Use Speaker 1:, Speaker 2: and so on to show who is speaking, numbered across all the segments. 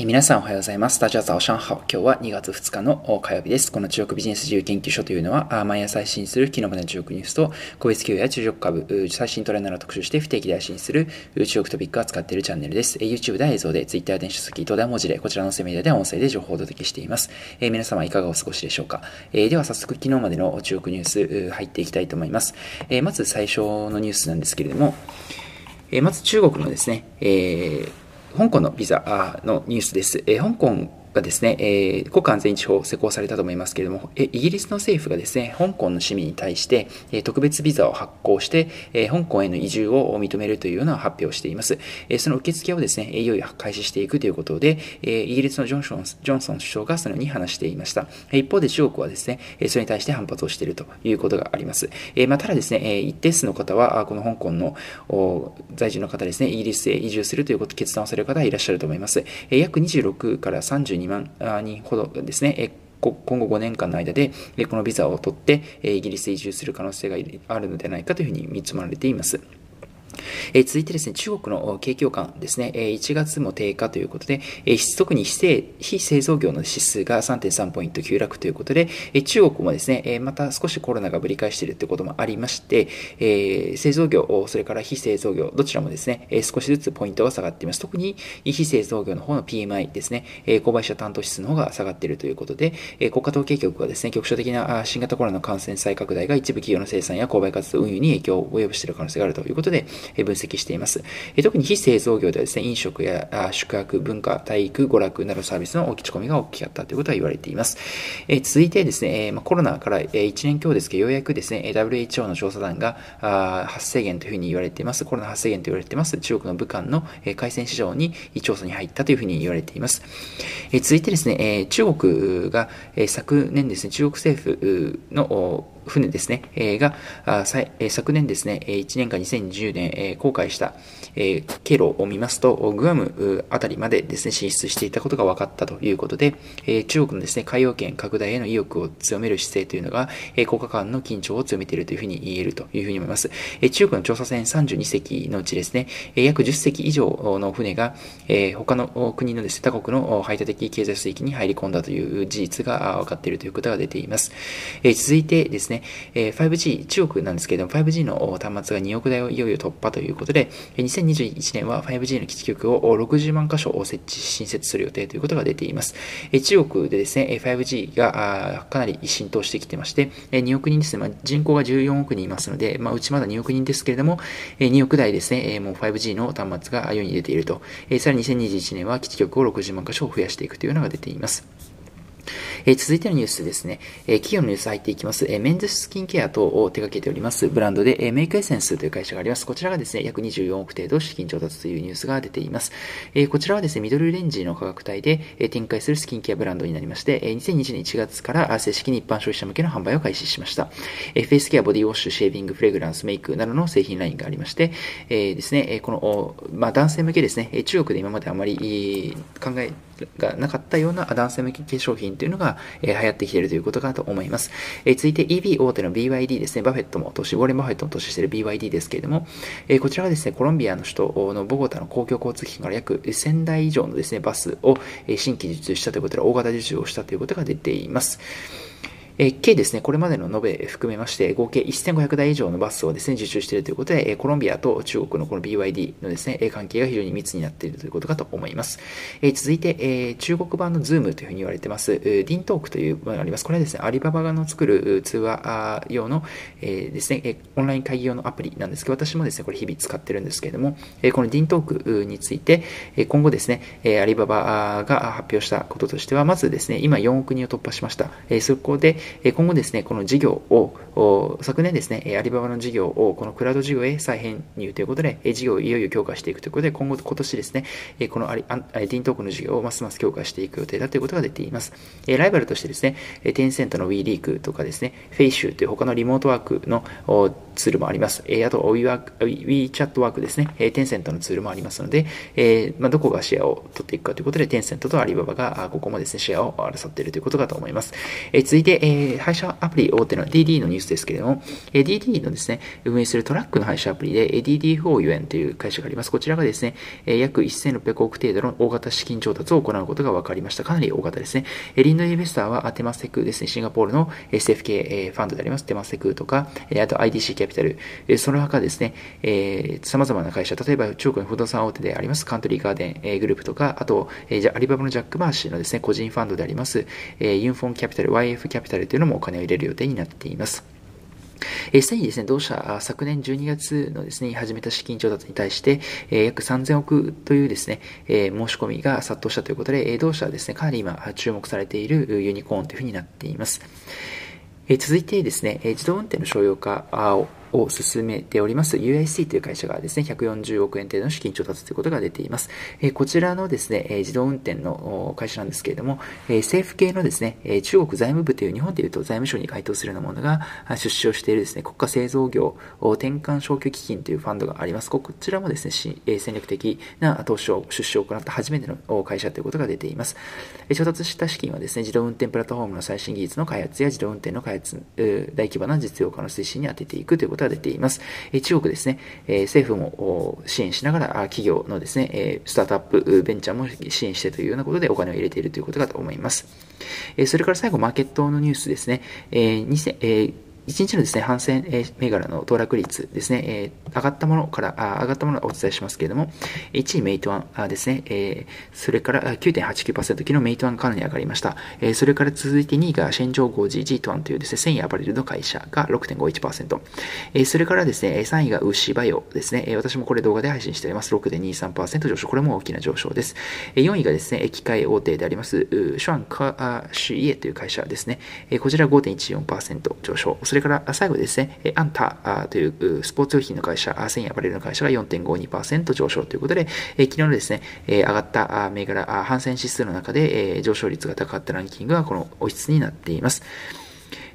Speaker 1: え皆さんおはようございます。大家早上好。今日は2月2日の火曜日です。この中国ビジネス自由研究所というのは、毎朝配信する昨日までの中国ニュースと、個別給与や中国株、最新トレンドを特集して不定期で配信する中国トピックを扱っているチャンネルです。YouTube では映像で、Twitter や電子書籍、等では文字で、こちらのセミナーでは音声で情報をお届けしています。え皆様いかがお過ごしでしょうか。えでは早速昨日までの中国ニュース入っていきたいと思います。えまず最初のニュースなんですけれども、えまず中国のですね、えー香港のビザのニュースです。香港がですね、えー、国家安全維持法施行されたと思いますけれども、えイギリスの政府がですね、香港の市民に対して、え特別ビザを発行して、え香港への移住を認めるというような発表をしています。えその受付をですね、いよいよ開始していくということで、えイギリスのジョンソンジョンソン首相がそのように話していました。一方で中国はですね、それに対して反発をしているということがあります。えまあ、ただですね、一定数の方は、この香港の在住の方ですね、イギリスへ移住するということ決断をされる方はいらっしゃると思います。約26から32万人ほどですね、今後5年間の間でこのビザを取ってイギリスへ移住する可能性があるのではないかというふうに見積もられています。え続いてですね、中国の景況感ですね、え1月も低下ということで、え特に非製非製造業の指数が3.3ポイント急落ということで、え中国もですね、えまた少しコロナがぶり返しているということもありまして、え製造業、それから非製造業、どちらもですね、え少しずつポイントが下がっています。特に非製造業の方の PMI ですね、え購買者担当指数の方が下がっているということで、え国家統計局はですね、局所的な新型コロナの感染再拡大が一部企業の生産や購買活動運輸に影響を及ぼしている可能性があるということで、分析しています。特に非製造業ではですね、飲食や宿泊、文化、体育、娯楽などサービスの落ち込みが大きかったということが言われています。続いてですね、コロナから1年強ですけど、ようやくですね、WHO の調査団が発生源というふうに言われています。コロナ発生源と言われています。中国の武漢の海鮮市場に調査に入ったというふうに言われています。続いてですね、中国が昨年ですね、中国政府の船ですね、えー、が、昨年ですね、1年間2020年、えー、公開した、えー、経路を見ますと、グアムあたりまでですね、進出していたことが分かったということで、えー、中国のですね、海洋圏拡大への意欲を強める姿勢というのが、えー、国家間の緊張を強めているというふうに言えるというふうに思います。えー、中国の調査船32隻のうちですね、えー、約10隻以上の船が、えー、他の国のですね、他国の排他的経済水域に入り込んだという事実が分かっているということが出ています。えー、続いてですね、ね、え 5G、中国なんですけれども、5G の端末が2億台をいよいよ突破ということで、2021年は 5G の基地局を60万箇所を設置、新設する予定ということが出ています。え中国でですね、5G がかなり浸透してきてまして、2億人ですね、まあ、人口が14億人いますので、まあ、うちまだ2億人ですけれども、2億台ですね、もう 5G の端末が世に出ていると。さらに2021年は基地局を60万箇所を増やしていくというのが出ています。え、続いてのニュースですね、え、企業のニュース入っていきます、え、メンズスキンケア等を手掛けておりますブランドで、え、メイクエッセンスという会社があります。こちらがですね、約24億程度資金調達というニュースが出ています。え、こちらはですね、ミドルレンジの価格帯で、え、展開するスキンケアブランドになりまして、え、2020年1月から正式に一般消費者向けの販売を開始しました。え、フェイスケア、ボディウォッシュ、シェービング、フレグランス、メイクなどの製品ラインがありまして、え、ですね、この、まあ、男性向けですね、中国で今まであまり考えがなかったような男性向け化粧品というのが、えー、流行ってきているということかと思います。えー、続いて EB 大手の BYD ですね、バフェットも投資、ウォーレン・バフェットも投資している BYD ですけれども、えー、こちらはですね、コロンビアの首都のボゴタの公共交通機関から約1000台以上のですね、バスを新規受注したということで、大型受注をしたということが出ています。え計ですね、これまでの延べ含めまして、合計1500台以上のバスをですね、受注しているということで、コロンビアと中国のこの BYD のですね、関係が非常に密になっているということかと思います。え続いて、え中国版の Zoom というふうに言われてます、ディントークというものがあります。これはですね、アリババが作る通話用の、えですね、オンライン会議用のアプリなんですけど、私もですね、これ日々使ってるんですけれども、えこのディントークについて、今後ですね、えアリババが発表したこととしては、まずですね、今4億人を突破しました。えそこで、今後ですね、この事業を、昨年ですね、アリババの事業をこのクラウド事業へ再編入ということで、事業をいよいよ強化していくということで、今後、今年ですね、このアリディントークの事業をますます強化していく予定だということが出ています。ライバルとしてですね、テンセントの WeLink とかですね、フェイシュという他のリモートワークのツールもあります。あと WeChat ワークですね、テンセントのツールもありますので、まどこがシェアを取っていくかということで、テンセントとアリババがここもですね、シェアを争っているということかと思います。続いて、えー、配車アプリ大手の DD のニュースですけれども、えー、 DiDi のですね、運営するトラックの配車アプリで DD4 ユエンという会社があります。こちらがですね、えー、約1600億程度の大型資金調達を行うことが分かりました。かなり大型ですね。えー、リンドインベスターはテマセクですね、シンガポールの SF 系ファンドであります。テマセクとか、あと IDC キャピタル、その他ですね、えー、様々な会社、例えば中国の不動産大手でありますカントリーガーデン、えー、グループとか、あと、えー、アリババのジャック・マーシーのですね、個人ファンドであります、えー、ユンフォンキャピタル、YF キャピタルというのもお金を入れる予定になっています。えすでにですね、同社、昨年12月のですね、始めた資金調達に対して、え約3000億というですね、え申し込みが殺到したということで、え同社はですね、かなり今注目されているユニコーンというふうになっています。え続いてですね、え自動運転の商用化をを進めております UIC という会社がですね、140億円程度の資金調達ということが出ています。えこちらのですね、自動運転の会社なんですけれども、政府系のですね、中国財務部という日本でいうと財務省に該当するようなものが出資をしているですね、国家製造業転換消去基金というファンドがあります。こちらもですね、戦略的な投資を、出資を行った初めての会社ということが出ています。調達した資金はですね、自動運転プラットフォームの最新技術の開発や自動運転の開発、大規模な実用化の推進に当てていくということが出ています。中国ですね、政府も支援しながら企業のですね、スタートアップ、ベンチャーも支援してというようなことでお金を入れているということかと思います。それから最後、マーケットのニュースですね。2000 1日のですね、反戦銘柄の騰落率ですね、上がったものから、上がったものをお伝えしますけれども、1位メイトワンですね、それから9.89%、昨日メイトワンかなり上がりました。それから続いて2位がシェンジョーゴージージートワンというですね、繊維アパレルの会社が6.51%、えー、それからですね、3位がウシバヨですね、私もこれ動画で配信しております。6.23%上昇、これも大きな上昇です。4位がですね、機械大手であります、シュアンカーシュイエという会社ですね、こちら5.14%上昇、それそれから最後ですね、アンタというスポーツ用品の会社、繊維アパレルの会社が4.52%上昇ということで、昨日のですね、上がった銘柄、反戦指数の中で上昇率が高かったランキングがこのお質になっています。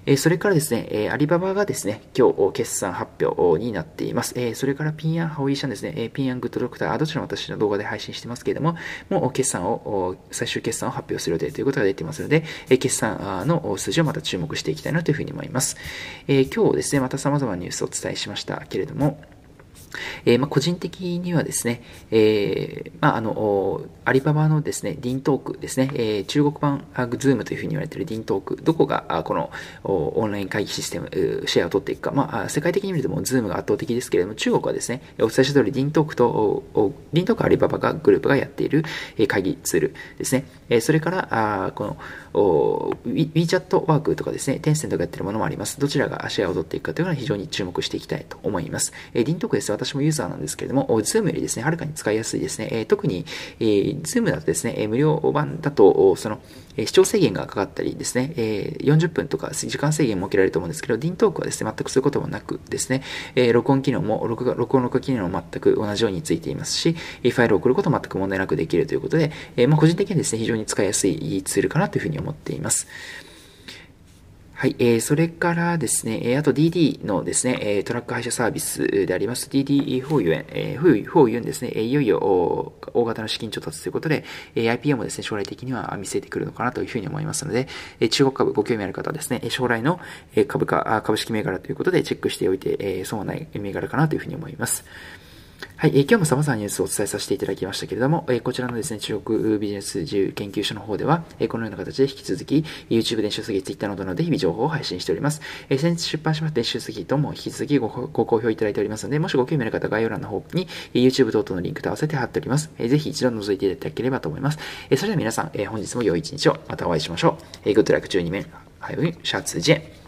Speaker 1: えそれからですね、えアリババがですね、今日決算発表になっています。えそれからピンヤンハオイシャンですね、えピンヤングッドドクター、どちらも私の動画で配信してますけれども、もう決算を、最終決算を発表する予定ということが出ていますので、え決算の数字をまた注目していきたいなというふうに思います。え今日ですね、また様々なニュースをお伝えしましたけれども、えー、まあ、個人的にはですね、えー、まあ、あの、アリババのですね、ディントークですね、えー、中国版ズームというふうに言われているディントーク、どこがこのオンライン会議システム、シェアを取っていくか、まあ、世界的に見るともズームが圧倒的ですけれども、中国はですね、お伝えした通りディントークと、ディントークアリババがグループがやっている会議ツールですね。それから、この、WeChat ワークとかですね、テンセントがやっているものもあります。どちらがシェアを取っていくかというのは非常に注目していきたいと思います。ディントークです。私もユーザーなんですけれども、Zoom よりですね、はるかに使いやすいですね。え特に、えー、Zoom だとですね、無料版だと、その、視聴制限がかかったりですね、え40分とか時間制限設けられると思うんですけど、ディントークはですね、全くそういうこともなくですね、え録音機能も、録画録音録画機能も全く同じようについていますし、ファイルを送ることも全く問題なくできるということで、えま、個人的にはですね、非常に使いやすいツールかなというふうに思っています。はい、えー、それからですね、えー、あと DD のですね、え、トラック配車サービスであります DD フォーユ、えー、フォーユンですね、え、いよいよ大型の資金調達ということで、えー、IPO もですね、将来的には見据えてくるのかなというふうに思いますので、え、中国株ご興味ある方はですね、将来の株価、株式銘柄ということでチェックしておいて、えー、損はない銘柄かなというふうに思います。はい、えー、今日も様々なニュースをお伝えさせていただきましたけれども、えー、こちらのですね、中国ビジネス自由研究所の方では、えー、このような形で引き続き、YouTube、電子書籍、Twitter などので日々情報を配信しております。え、先日出版しました電子書籍とも引き続きごご好評いただいておりますので、もしご興味ある方概要欄の方に、YouTube 等々のリンクと合わせて貼っております。え、ぜひ一度覗いていただければと思います。え、それでは皆さん、え、本日も良い一日をまたお会いしましょう。え、Good luck 12名、はい、シャツジェン。